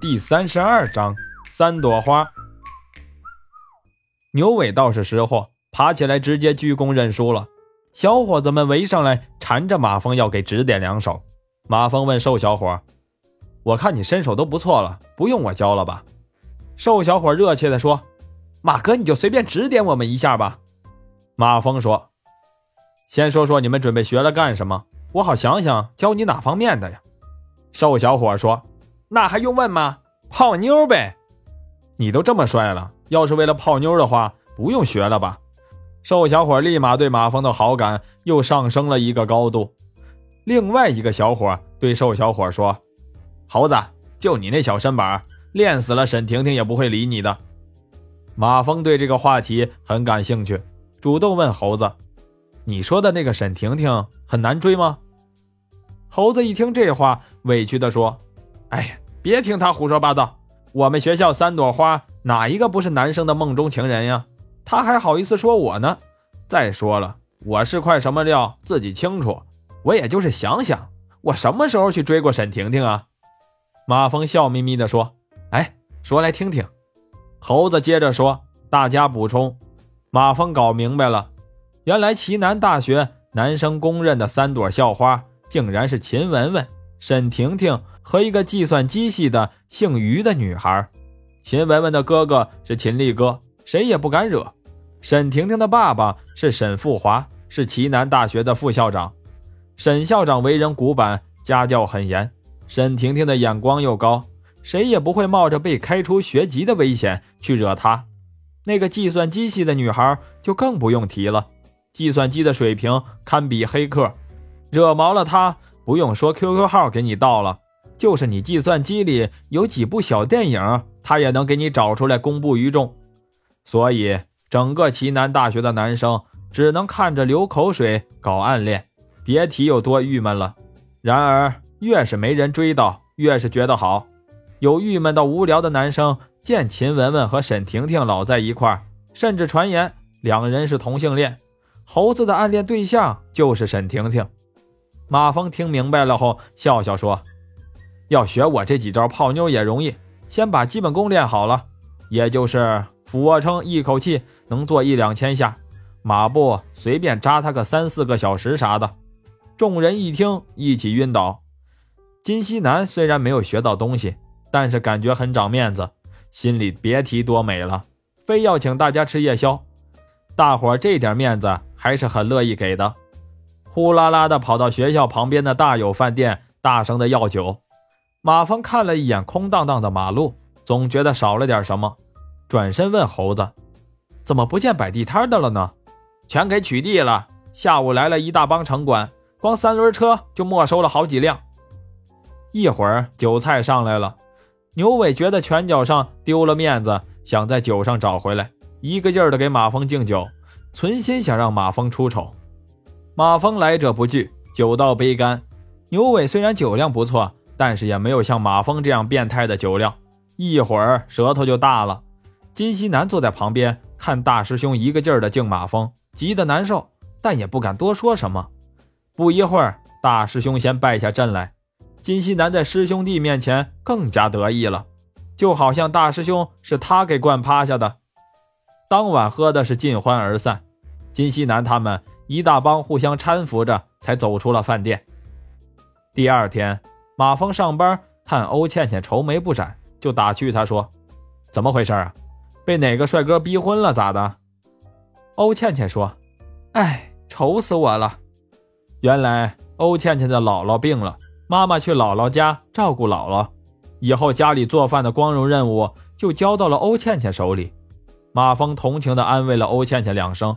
第三十二章三朵花。牛尾倒是识货，爬起来直接鞠躬认输了。小伙子们围上来，缠着马蜂要给指点两手。马蜂问瘦小伙：“我看你身手都不错了，不用我教了吧？”瘦小伙热切地说：“马哥，你就随便指点我们一下吧。”马蜂说：“先说说你们准备学了干什么，我好想想教你哪方面的呀。”瘦小伙说：“那还用问吗？泡妞呗！你都这么帅了，要是为了泡妞的话，不用学了吧？”瘦小伙立马对马蜂的好感又上升了一个高度。另外一个小伙对瘦小伙说：“猴子，就你那小身板，练死了沈婷婷也不会理你的。”马蜂对这个话题很感兴趣，主动问猴子：“你说的那个沈婷婷很难追吗？”猴子一听这话，委屈地说：“哎呀，别听他胡说八道，我们学校三朵花哪一个不是男生的梦中情人呀？”他还好意思说我呢？再说了，我是块什么料，自己清楚。我也就是想想，我什么时候去追过沈婷婷啊？马峰笑眯眯地说：“哎，说来听听。”猴子接着说：“大家补充。”马峰搞明白了，原来齐南大学男生公认的三朵校花，竟然是秦雯雯、沈婷婷和一个计算机系的姓于的女孩。秦雯雯的哥哥是秦力哥，谁也不敢惹。沈婷婷的爸爸是沈富华，是齐南大学的副校长。沈校长为人古板，家教很严。沈婷婷的眼光又高，谁也不会冒着被开除学籍的危险去惹她。那个计算机系的女孩就更不用提了，计算机的水平堪比黑客，惹毛了她，不用说 QQ 号给你盗了，就是你计算机里有几部小电影，他也能给你找出来公布于众。所以。整个齐南大学的男生只能看着流口水搞暗恋，别提有多郁闷了。然而，越是没人追到，越是觉得好。有郁闷到无聊的男生见秦雯雯和沈婷婷老在一块甚至传言两人是同性恋。猴子的暗恋对象就是沈婷婷。马峰听明白了后，笑笑说：“要学我这几招泡妞也容易，先把基本功练好了，也就是。”俯卧撑一口气能做一两千下，马步随便扎他个三四个小时啥的。众人一听，一起晕倒。金西南虽然没有学到东西，但是感觉很长面子，心里别提多美了，非要请大家吃夜宵。大伙这点面子还是很乐意给的，呼啦啦的跑到学校旁边的大有饭店，大声的要酒。马蜂看了一眼空荡荡的马路，总觉得少了点什么。转身问猴子：“怎么不见摆地摊的了呢？全给取缔了。下午来了一大帮城管，光三轮车就没收了好几辆。一会儿酒菜上来了，牛尾觉得拳脚上丢了面子，想在酒上找回来，一个劲儿的给马蜂敬酒，存心想让马蜂出丑。马蜂来者不拒，酒到杯干。牛尾虽然酒量不错，但是也没有像马蜂这样变态的酒量，一会儿舌头就大了。”金西南坐在旁边看大师兄一个劲儿的敬马蜂，急得难受，但也不敢多说什么。不一会儿，大师兄先败下阵来，金西南在师兄弟面前更加得意了，就好像大师兄是他给惯趴下的。当晚喝的是尽欢而散，金西南他们一大帮互相搀扶着才走出了饭店。第二天，马峰上班看欧倩倩愁眉不展，就打趣他说：“怎么回事啊？”被哪个帅哥逼婚了？咋的？欧倩倩说：“哎，愁死我了！原来欧倩倩的姥姥病了，妈妈去姥姥家照顾姥姥，以后家里做饭的光荣任务就交到了欧倩倩手里。”马峰同情地安慰了欧倩倩两声：“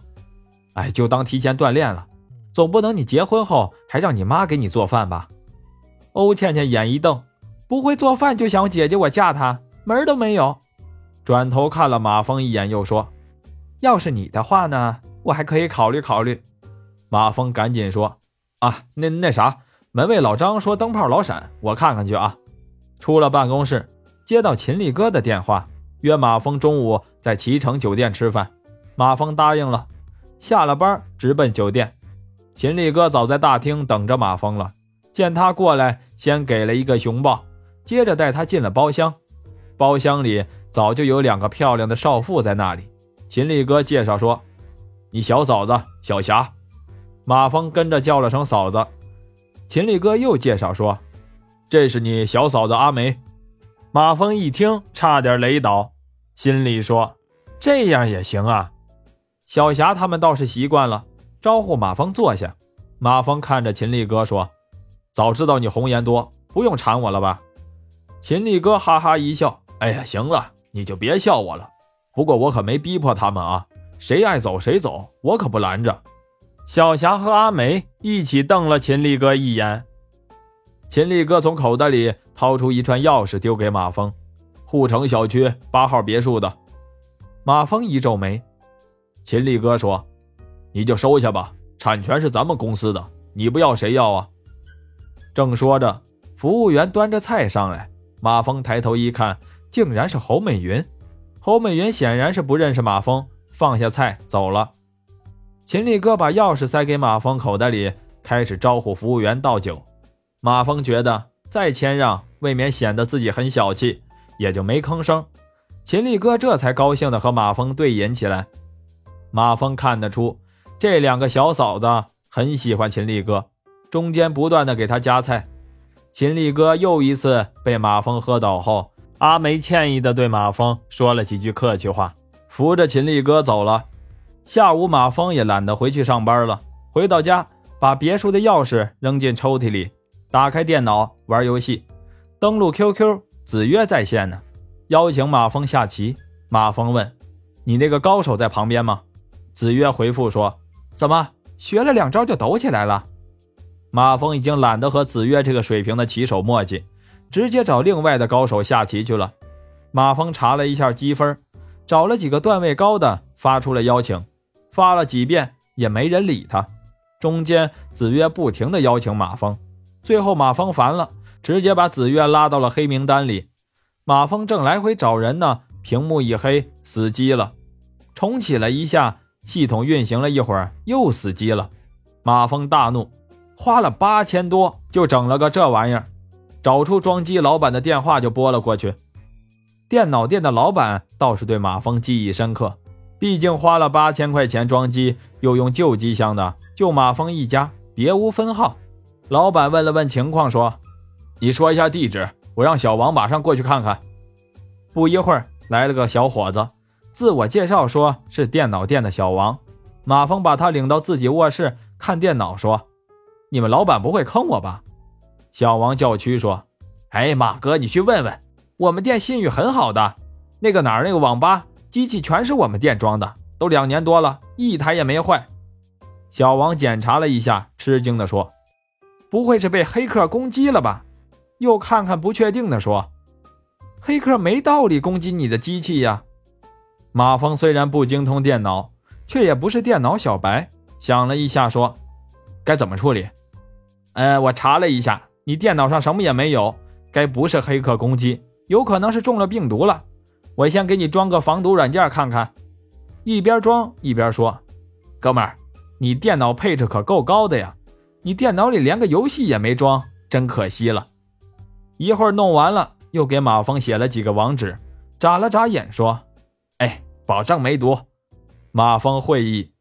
哎，就当提前锻炼了，总不能你结婚后还让你妈给你做饭吧？”欧倩倩眼一瞪：“不会做饭就想姐姐我嫁他，门都没有！”转头看了马峰一眼，又说：“要是你的话呢，我还可以考虑考虑。”马峰赶紧说：“啊，那那啥，门卫老张说灯泡老闪，我看看去啊。”出了办公室，接到秦力哥的电话，约马峰中午在齐城酒店吃饭。马峰答应了，下了班直奔酒店。秦力哥早在大厅等着马峰了，见他过来，先给了一个熊抱，接着带他进了包厢。包厢里早就有两个漂亮的少妇在那里。秦力哥介绍说：“你小嫂子小霞。”马峰跟着叫了声嫂子。秦力哥又介绍说：“这是你小嫂子阿梅。”马峰一听，差点雷倒，心里说：“这样也行啊。”小霞他们倒是习惯了，招呼马峰坐下。马峰看着秦力哥说：“早知道你红颜多，不用缠我了吧？”秦力哥哈哈一笑：“哎呀，行了，你就别笑我了。不过我可没逼迫他们啊，谁爱走谁走，我可不拦着。”小霞和阿梅一起瞪了秦力哥一眼。秦力哥从口袋里掏出一串钥匙，丢给马峰：“护城小区八号别墅的。”马峰一皱眉。秦力哥说：“你就收下吧，产权是咱们公司的，你不要谁要啊？”正说着，服务员端着菜上来。马峰抬头一看，竟然是侯美云。侯美云显然是不认识马峰，放下菜走了。秦力哥把钥匙塞给马峰口袋里，开始招呼服务员倒酒。马峰觉得再谦让，未免显得自己很小气，也就没吭声。秦力哥这才高兴地和马峰对饮起来。马峰看得出，这两个小嫂子很喜欢秦力哥，中间不断的给他夹菜。秦力哥又一次被马峰喝倒后，阿梅歉意的对马峰说了几句客气话，扶着秦力哥走了。下午，马峰也懒得回去上班了。回到家，把别墅的钥匙扔进抽屉里，打开电脑玩游戏，登录 QQ，子曰在线呢，邀请马峰下棋。马峰问：“你那个高手在旁边吗？”子曰回复说：“怎么学了两招就抖起来了？”马峰已经懒得和子曰这个水平的棋手墨迹，直接找另外的高手下棋去了。马峰查了一下积分，找了几个段位高的，发出了邀请。发了几遍也没人理他，中间子越不停的邀请马峰，最后马峰烦了，直接把子越拉到了黑名单里。马峰正来回找人呢，屏幕一黑，死机了。重启了一下，系统运行了一会儿，又死机了。马峰大怒，花了八千多就整了个这玩意儿，找出装机老板的电话就拨了过去。电脑店的老板倒是对马峰记忆深刻。毕竟花了八千块钱装机，又用旧机箱的，就马峰一家，别无分号。老板问了问情况，说：“你说一下地址，我让小王马上过去看看。”不一会儿，来了个小伙子，自我介绍说是电脑店的小王。马峰把他领到自己卧室看电脑，说：“你们老板不会坑我吧？”小王叫屈说：“哎，马哥，你去问问，我们店信誉很好的，那个哪儿那个网吧。”机器全是我们店装的，都两年多了，一台也没坏。小王检查了一下，吃惊地说：“不会是被黑客攻击了吧？”又看看，不确定地说：“黑客没道理攻击你的机器呀。”马峰虽然不精通电脑，却也不是电脑小白，想了一下说：“该怎么处理？”呃，我查了一下，你电脑上什么也没有，该不是黑客攻击，有可能是中了病毒了。我先给你装个防毒软件看看，一边装一边说：“哥们儿，你电脑配置可够高的呀，你电脑里连个游戏也没装，真可惜了。”一会儿弄完了，又给马峰写了几个网址，眨了眨眼说：“哎，保证没毒。”马峰会意。